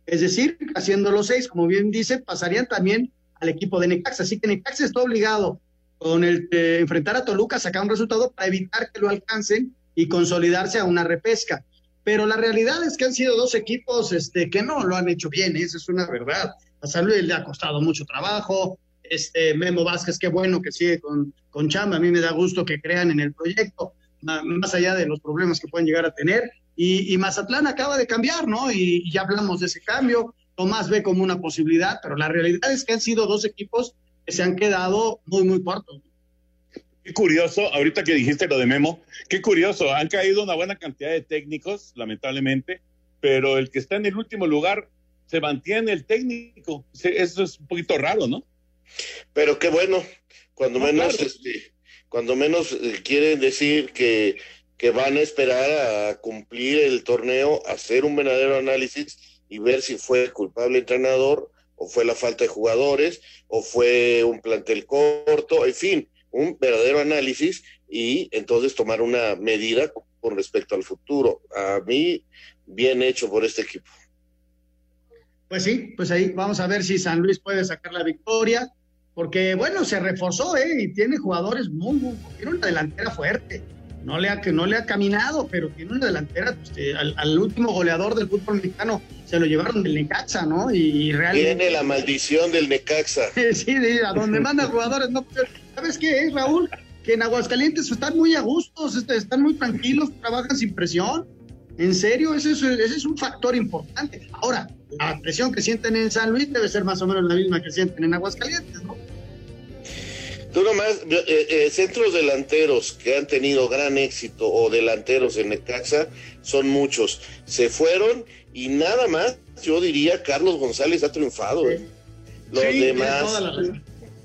Es decir, haciendo los seis, como bien dice, pasarían también al equipo de Necaxa. Así que Necaxa está obligado con el de enfrentar a Toluca sacar un resultado para evitar que lo alcancen y consolidarse a una repesca. Pero la realidad es que han sido dos equipos este, que no lo han hecho bien, esa es una verdad. A San Luis le ha costado mucho trabajo, este Memo Vázquez, qué bueno que sigue con, con Chamba, a mí me da gusto que crean en el proyecto, más allá de los problemas que pueden llegar a tener. Y, y Mazatlán acaba de cambiar, ¿no? Y, y, ya hablamos de ese cambio. Tomás ve como una posibilidad, pero la realidad es que han sido dos equipos que se han quedado muy, muy cortos. Qué curioso, ahorita que dijiste lo de Memo, qué curioso, han caído una buena cantidad de técnicos, lamentablemente, pero el que está en el último lugar se mantiene el técnico. Eso es un poquito raro, ¿no? Pero qué bueno, cuando no, menos, claro. este, cuando menos eh, quieren decir que, que van a esperar a cumplir el torneo, hacer un verdadero análisis y ver si fue culpable el entrenador o fue la falta de jugadores o fue un plantel corto, en fin, un verdadero análisis y entonces tomar una medida con respecto al futuro. A mí, bien hecho por este equipo. Pues sí, pues ahí vamos a ver si San Luis puede sacar la victoria porque bueno, se reforzó, ¿eh? Y tiene jugadores muy, muy, tiene una delantera fuerte. No le ha, que no le ha caminado, pero tiene una delantera, pues, al, al, último goleador del fútbol mexicano se lo llevaron del Necaxa, ¿no? Y, realmente... Tiene la maldición del Necaxa. sí, a donde manda jugadores, no. ¿Sabes qué es, Raúl? Que en Aguascalientes están muy a gustos, están muy tranquilos, trabajan sin presión. En serio, ese es, ese es un factor importante. Ahora, la presión que sienten en San Luis debe ser más o menos la misma que sienten en Aguascalientes, ¿no? Tú nomás, eh, eh, centros delanteros que han tenido gran éxito o delanteros en Necaxa son muchos. Se fueron y nada más, yo diría, Carlos González ha triunfado. ¿eh? Los sí, demás,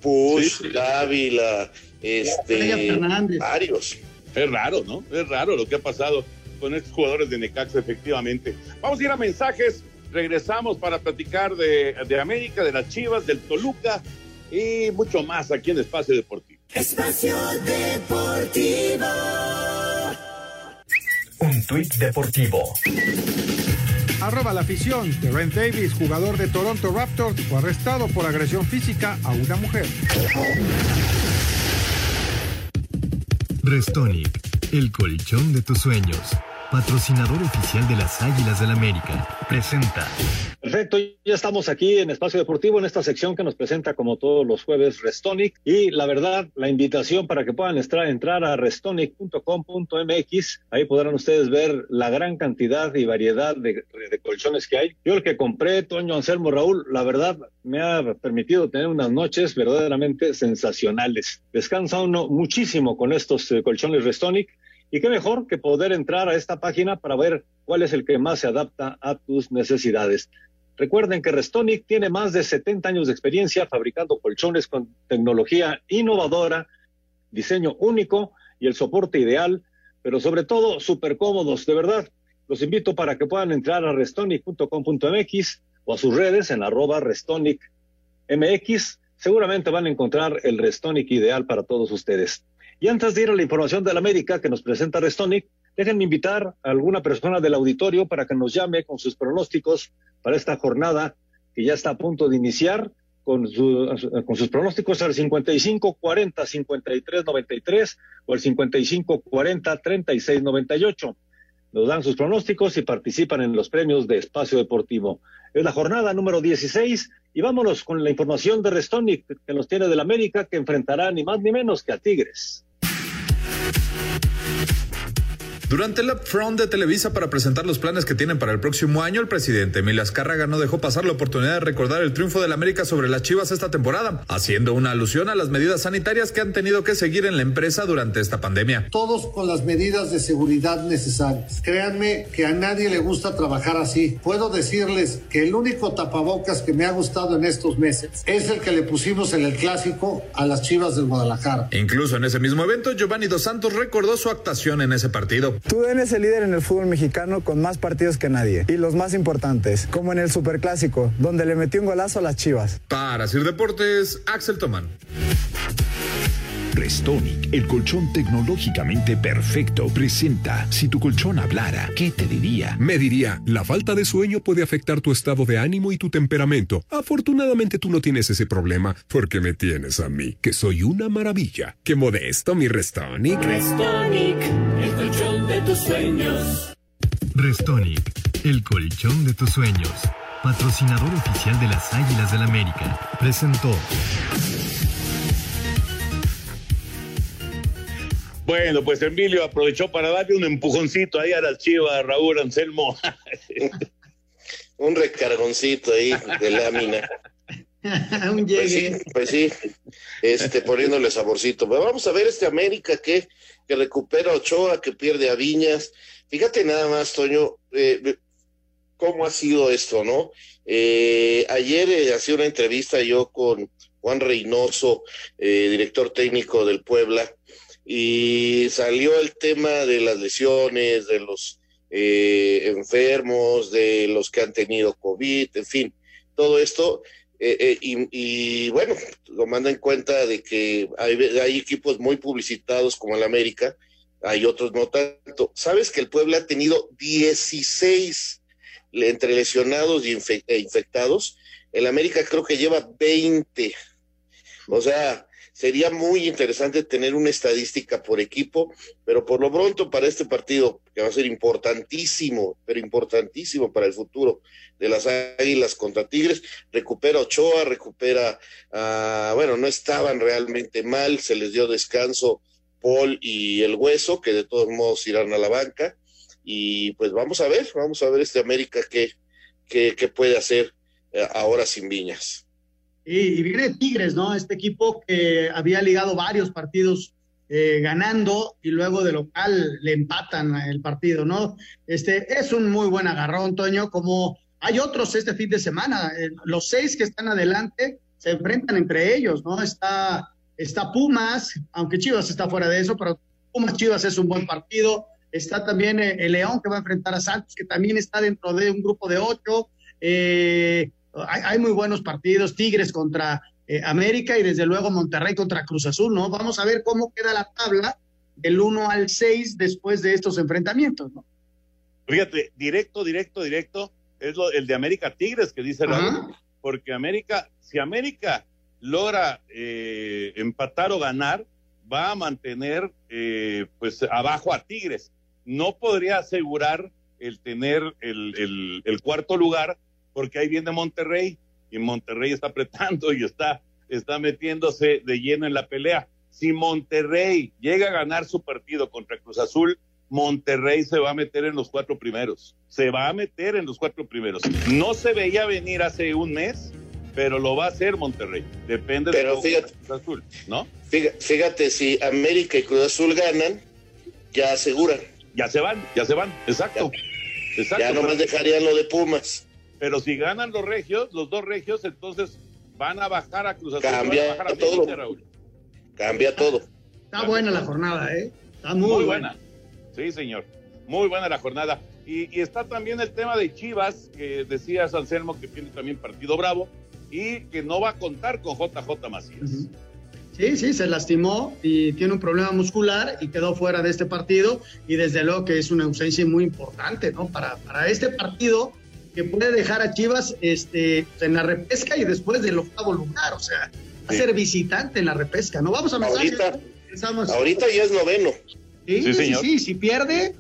Push, sí, sí. Dávila, este, varios. Es raro, ¿no? Es raro lo que ha pasado con estos jugadores de Necaxa, efectivamente. Vamos a ir a mensajes. Regresamos para platicar de, de América, de las Chivas, del Toluca y mucho más aquí en Espacio Deportivo. Espacio Deportivo. Un tuit deportivo. Arroba la afición. Terrence Davis, jugador de Toronto Raptors, fue arrestado por agresión física a una mujer. Restonic, el colchón de tus sueños patrocinador oficial de las Águilas del América, presenta. Perfecto, ya estamos aquí en Espacio Deportivo, en esta sección que nos presenta como todos los jueves Restonic. Y la verdad, la invitación para que puedan entrar, entrar a restonic.com.mx, ahí podrán ustedes ver la gran cantidad y variedad de, de, colchones que hay. Yo el que compré, Toño Anselmo Raúl, la verdad me ha permitido tener unas noches verdaderamente sensacionales. Descansa uno muchísimo con estos eh, colchones Restonic y qué mejor que poder entrar a esta página para ver cuál es el que más se adapta a tus necesidades. Recuerden que Restonic tiene más de 70 años de experiencia fabricando colchones con tecnología innovadora, diseño único y el soporte ideal, pero sobre todo súper cómodos, de verdad. Los invito para que puedan entrar a restonic.com.mx o a sus redes en arroba restonicmx. Seguramente van a encontrar el Restonic ideal para todos ustedes. Y antes de ir a la información de la América que nos presenta Restonic, déjenme invitar a alguna persona del auditorio para que nos llame con sus pronósticos para esta jornada que ya está a punto de iniciar con, su, con sus pronósticos al 55 40 53 93 o al 55 40 36 98. Nos dan sus pronósticos y participan en los premios de Espacio Deportivo. Es la jornada número 16 Y vámonos con la información de Restonic, que nos tiene del América, que enfrentará ni más ni menos que a Tigres. あっ! Durante el upfront de Televisa para presentar los planes que tienen para el próximo año, el presidente Emilio Azcárraga no dejó pasar la oportunidad de recordar el triunfo del América sobre las Chivas esta temporada, haciendo una alusión a las medidas sanitarias que han tenido que seguir en la empresa durante esta pandemia. Todos con las medidas de seguridad necesarias. Créanme que a nadie le gusta trabajar así. Puedo decirles que el único tapabocas que me ha gustado en estos meses es el que le pusimos en el clásico a las Chivas del Guadalajara. Incluso en ese mismo evento, Giovanni Dos Santos recordó su actuación en ese partido. Tú eres el líder en el fútbol mexicano con más partidos que nadie. Y los más importantes, como en el Superclásico, donde le metió un golazo a las Chivas. Para Sir Deportes, Axel Tomán. Restonic, el colchón tecnológicamente perfecto, presenta Si tu colchón hablara, ¿qué te diría? Me diría, la falta de sueño puede afectar tu estado de ánimo y tu temperamento. Afortunadamente tú no tienes ese problema, porque me tienes a mí, que soy una maravilla. Qué modesto mi Restonic. Restonic, el colchón de tus sueños. Restonic, el colchón de tus sueños. Patrocinador oficial de las Águilas del América. Presentó. Bueno, pues Emilio aprovechó para darle un empujoncito ahí a las chivas, Raúl Anselmo. un recargoncito ahí de lámina. un Pues sí, pues sí, este, poniéndole saborcito. Pero vamos a ver este América que, que recupera a Ochoa, que pierde a Viñas. Fíjate nada más, Toño, eh, cómo ha sido esto, ¿no? Eh, ayer eh, hacía una entrevista yo con Juan Reynoso, eh, director técnico del Puebla, y salió el tema de las lesiones, de los eh, enfermos, de los que han tenido COVID, en fin, todo esto. Eh, eh, y, y, bueno, lo manda en cuenta de que hay, equipos muy publicitados como el América, hay otros no tanto. ¿Sabes que el Puebla ha tenido 16 entre lesionados e infectados? El América creo que lleva 20. O sea, sería muy interesante tener una estadística por equipo, pero por lo pronto para este partido, que va a ser importantísimo, pero importantísimo para el futuro de las Águilas contra Tigres, recupera Ochoa, recupera, uh, bueno, no estaban realmente mal, se les dio descanso Paul y el Hueso, que de todos modos irán a la banca, y pues vamos a ver, vamos a ver este América qué, qué, qué puede hacer eh, ahora sin Viñas. Y, y, viene Tigres, ¿no? Este equipo que había ligado varios partidos eh, ganando y luego de local le empatan el partido, ¿no? Este es un muy buen agarrón, Toño, como hay otros este fin de semana. Eh, los seis que están adelante se enfrentan entre ellos, ¿no? Está, está Pumas, aunque Chivas está fuera de eso, pero Pumas Chivas es un buen partido. Está también eh, el León que va a enfrentar a Santos, que también está dentro de un grupo de ocho. Eh, hay, hay, muy buenos partidos, Tigres contra eh, América y desde luego Monterrey contra Cruz Azul, ¿no? Vamos a ver cómo queda la tabla del 1 al 6 después de estos enfrentamientos, ¿no? Fíjate, directo, directo, directo, es lo, el de América Tigres que dice Raúl, porque América, si América logra eh, empatar o ganar, va a mantener eh, pues abajo a Tigres. No podría asegurar el tener el, el, el cuarto lugar porque ahí viene Monterrey y Monterrey está apretando y está, está metiéndose de lleno en la pelea. Si Monterrey llega a ganar su partido contra Cruz Azul, Monterrey se va a meter en los cuatro primeros. Se va a meter en los cuatro primeros. No se veía venir hace un mes, pero lo va a hacer Monterrey. Depende pero de fíjate, Cruz Azul, ¿no? Fíjate, fíjate, si América y Cruz Azul ganan, ya aseguran. Ya se van, ya se van, exacto. Ya, exacto ya nomás dejarían lo de Pumas. Pero si ganan los regios, los dos regios, entonces van a bajar a Cruz Azul. Cambia a bajar a todo. México, Raúl. Cambia todo. Está buena la jornada, ¿eh? Está muy, Muy buena. buena. Sí, señor. Muy buena la jornada. Y, y está también el tema de Chivas, que decía Anselmo que tiene también partido bravo y que no va a contar con JJ Macías. Sí, sí, se lastimó y tiene un problema muscular y quedó fuera de este partido y desde luego que es una ausencia muy importante, ¿no? Para, para este partido que puede dejar a Chivas este, en la repesca y después del octavo lugar, o sea, va a Sí. ser visitante en la repesca, ¿no? Vamos a mensajes. Ahorita, ahorita ya es noveno. Sí, Sí, sí, señor. sí, si pierde,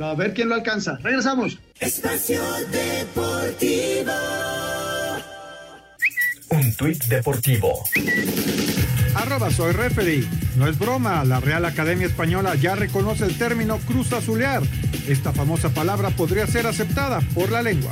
a ver quién lo alcanza. Regresamos. Espacio Deportivo. Un tuit deportivo. Arroba soy referee. No es broma, la Real Academia Española ya reconoce el término cruz azulear. Esta famosa palabra podría ser aceptada por la lengua.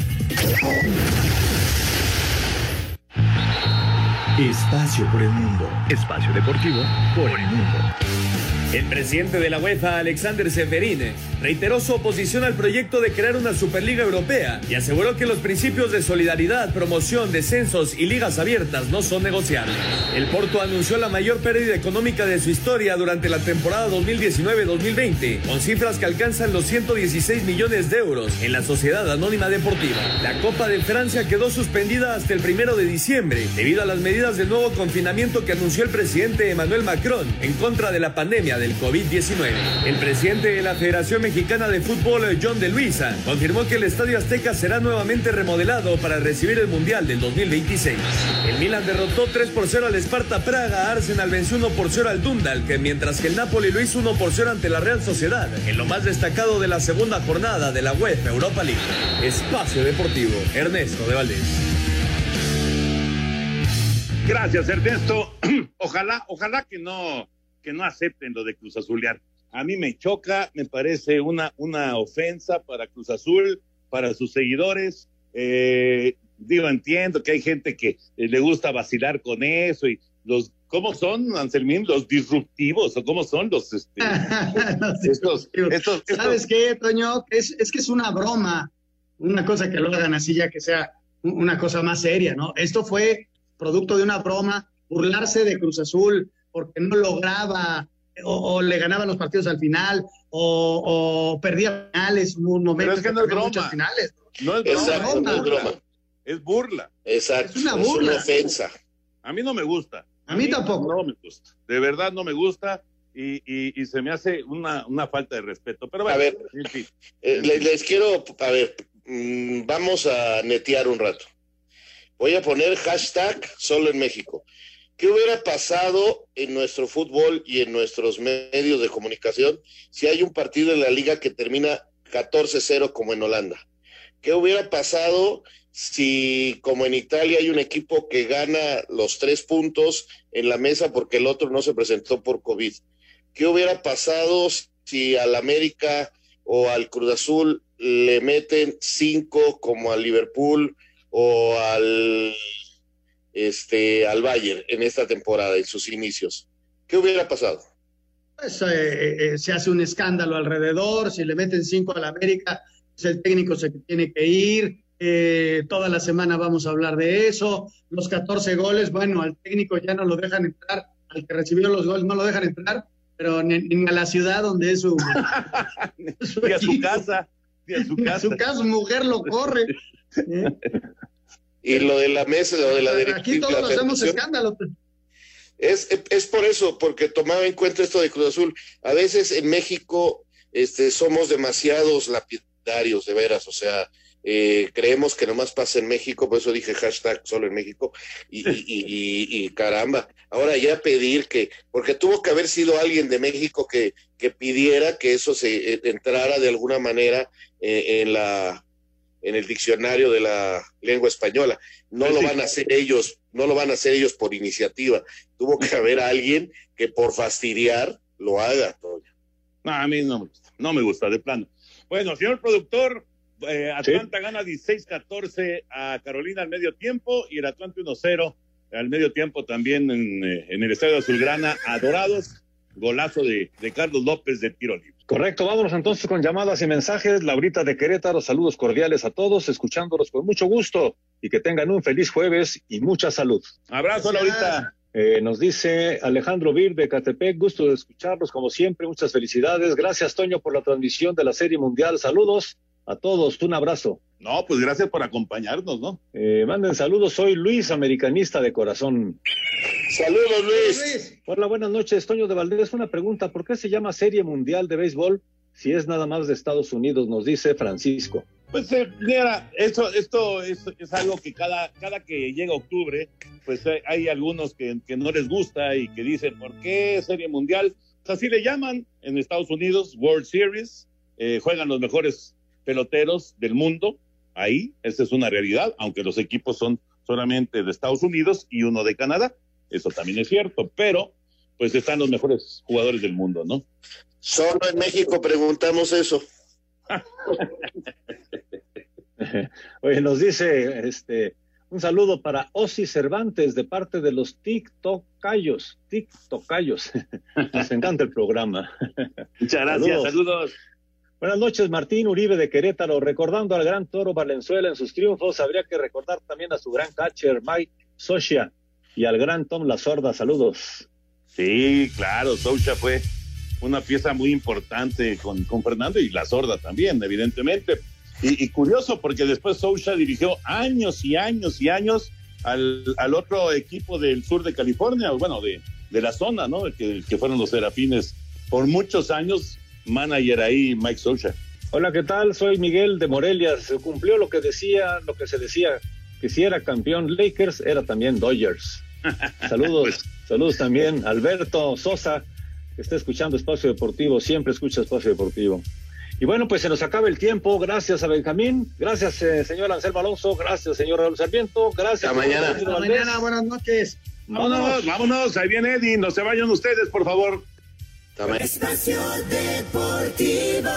Espacio por el mundo. Espacio deportivo por el mundo. El presidente de la UEFA, Alexander Seferine, reiteró su oposición al proyecto de crear una Superliga Europea y aseguró que los principios de solidaridad, promoción, descensos y ligas abiertas no son negociables. El Porto anunció la mayor pérdida económica de su historia durante la temporada 2019-2020, con cifras que alcanzan los 116 millones de euros en la Sociedad Anónima Deportiva. La Copa de Francia quedó suspendida hasta el primero de diciembre debido a las medidas del nuevo confinamiento que anunció el presidente Emmanuel Macron en contra de la pandemia del COVID-19. El presidente de la Federación Mexicana de Fútbol, John de Luisa, confirmó que el Estadio Azteca será nuevamente remodelado para recibir el Mundial del 2026. El Milan derrotó 3 por 0 al Sparta Praga, Arsenal venció 1 por 0 al Dundal, que mientras que el Napoli lo hizo 1 por 0 ante la Real Sociedad, en lo más destacado de la segunda jornada de la UEFA Europa League. Espacio Deportivo, Ernesto de Valdés. Gracias, Ernesto. Ojalá, ojalá que no que no acepten lo de Cruz Azulear. A mí me choca, me parece una, una ofensa para Cruz Azul, para sus seguidores. Eh, digo, entiendo que hay gente que eh, le gusta vacilar con eso y los, ¿cómo son, Anselmín? Los disruptivos o cómo son los, este, estos, estos, ¿Sabes qué, Toño? Es, es que es una broma, una cosa que lo hagan así ya que sea una cosa más seria, ¿no? Esto fue producto de una broma, burlarse de Cruz Azul, porque no lograba o, le ganaban los partidos al final o, perdía finales, un momento. Pero es que no es broma. Finales. No es broma. no es broma. Es burla. Exacto. Es una burla. Es una ofensa. A mí no me gusta. A, mí, tampoco. No me gusta. De verdad no me gusta. Y, y, y se me hace una, una, falta de respeto. Pero bueno, a ver, en fin. Eh, les, les, quiero, a ver, mmm, vamos a netear un rato. Voy a poner hashtag solo en México. ¿Qué hubiera pasado en nuestro fútbol y en nuestros medios de comunicación si hay un partido en la liga que termina 14-0 como en Holanda? ¿Qué hubiera pasado si, como en Italia, hay un equipo que gana los tres puntos en la mesa porque el otro no se presentó por COVID? ¿Qué hubiera pasado si al América o al Cruz Azul le meten cinco como al Liverpool o al este, al Bayern en esta temporada, en sus inicios. ¿Qué hubiera pasado? Pues eh, eh, se hace un escándalo alrededor, si le meten cinco al América, pues el técnico se tiene que ir, eh, toda la semana vamos a hablar de eso, los 14 goles, bueno, al técnico ya no lo dejan entrar, al que recibió los goles no lo dejan entrar, pero ni, ni a la ciudad donde es su... su y a su casa, y a su casa. A su casa, mujer lo corre. Y lo de la mesa, lo de la directiva. Aquí todos hacemos escándalo. Es, es por eso, porque tomaba en cuenta esto de Cruz Azul. A veces en México este, somos demasiados lapidarios, de veras, o sea, eh, creemos que nomás pasa en México, por eso dije hashtag solo en México, y, y, y, y, caramba, ahora ya pedir que, porque tuvo que haber sido alguien de México que, que pidiera que eso se eh, entrara de alguna manera eh, en la en el diccionario de la lengua española. No lo van a hacer ellos, no lo van a hacer ellos por iniciativa. Tuvo que haber alguien que por fastidiar lo haga. No, a mí no me gusta, no me gusta, de plano. Bueno, señor productor, eh, Atlanta ¿Sí? gana 16-14 a Carolina al medio tiempo y el Atlanta 1-0 al medio tiempo también en, eh, en el Estadio Azulgrana a Dorados. Golazo de, de Carlos López de tiro libre. Correcto, vámonos entonces con llamadas y mensajes. Laurita de Querétaro, saludos cordiales a todos, escuchándolos con mucho gusto y que tengan un feliz jueves y mucha salud. Abrazo, Laurita. Eh, nos dice Alejandro Vir de Catepec, gusto de escucharlos como siempre, muchas felicidades. Gracias, Toño, por la transmisión de la Serie Mundial. Saludos a todos, un abrazo. No, pues gracias por acompañarnos, ¿no? Eh, manden saludos, soy Luis, americanista de corazón. Saludos, Luis. Hola, buenas noches, Toño de Valdés. Una pregunta, ¿por qué se llama Serie Mundial de Béisbol si es nada más de Estados Unidos? Nos dice Francisco. Pues eh, mira, esto, esto es, es, algo que cada, cada que llega octubre, pues hay, hay algunos que, que, no les gusta y que dicen, ¿por qué Serie Mundial? Pues así le llaman en Estados Unidos, World Series, eh, juegan los mejores peloteros del mundo, ahí, esa es una realidad, aunque los equipos son, solamente de Estados Unidos y uno de Canadá. Eso también es cierto, pero pues están los mejores jugadores del mundo, ¿no? Solo en México preguntamos eso. Oye, nos dice este un saludo para Osi Cervantes de parte de los TikTokayos. TikTokayos. Nos encanta el programa. Muchas gracias, saludos. Buenas noches, Martín Uribe de Querétaro. Recordando al gran toro Valenzuela en sus triunfos, habría que recordar también a su gran catcher Mike Socia y al gran Tom La Sorda. Saludos. Sí, claro, Socia fue una pieza muy importante con, con Fernando y La Sorda también, evidentemente. Y, curioso porque después Socha dirigió años y años y años al, al, otro equipo del sur de California, bueno, de, de la zona, ¿no? Que, que fueron los Serafines por muchos años manager ahí, Mike Socha. Hola, ¿qué tal? Soy Miguel de Morelia. Se cumplió lo que decía, lo que se decía, que si era campeón Lakers, era también Dodgers. Saludos, pues. saludos también Alberto Sosa, que está escuchando Espacio Deportivo, siempre escucha Espacio Deportivo. Y bueno, pues se nos acaba el tiempo. Gracias a Benjamín. Gracias, eh, señor Anselmo Alonso. Gracias, señor Raúl Sarmiento. Gracias. Hasta mañana. Hasta mañana. Buenas noches. Vámonos, vámonos. Ahí viene Eddie. No se vayan ustedes, por favor. Estación Deportivo.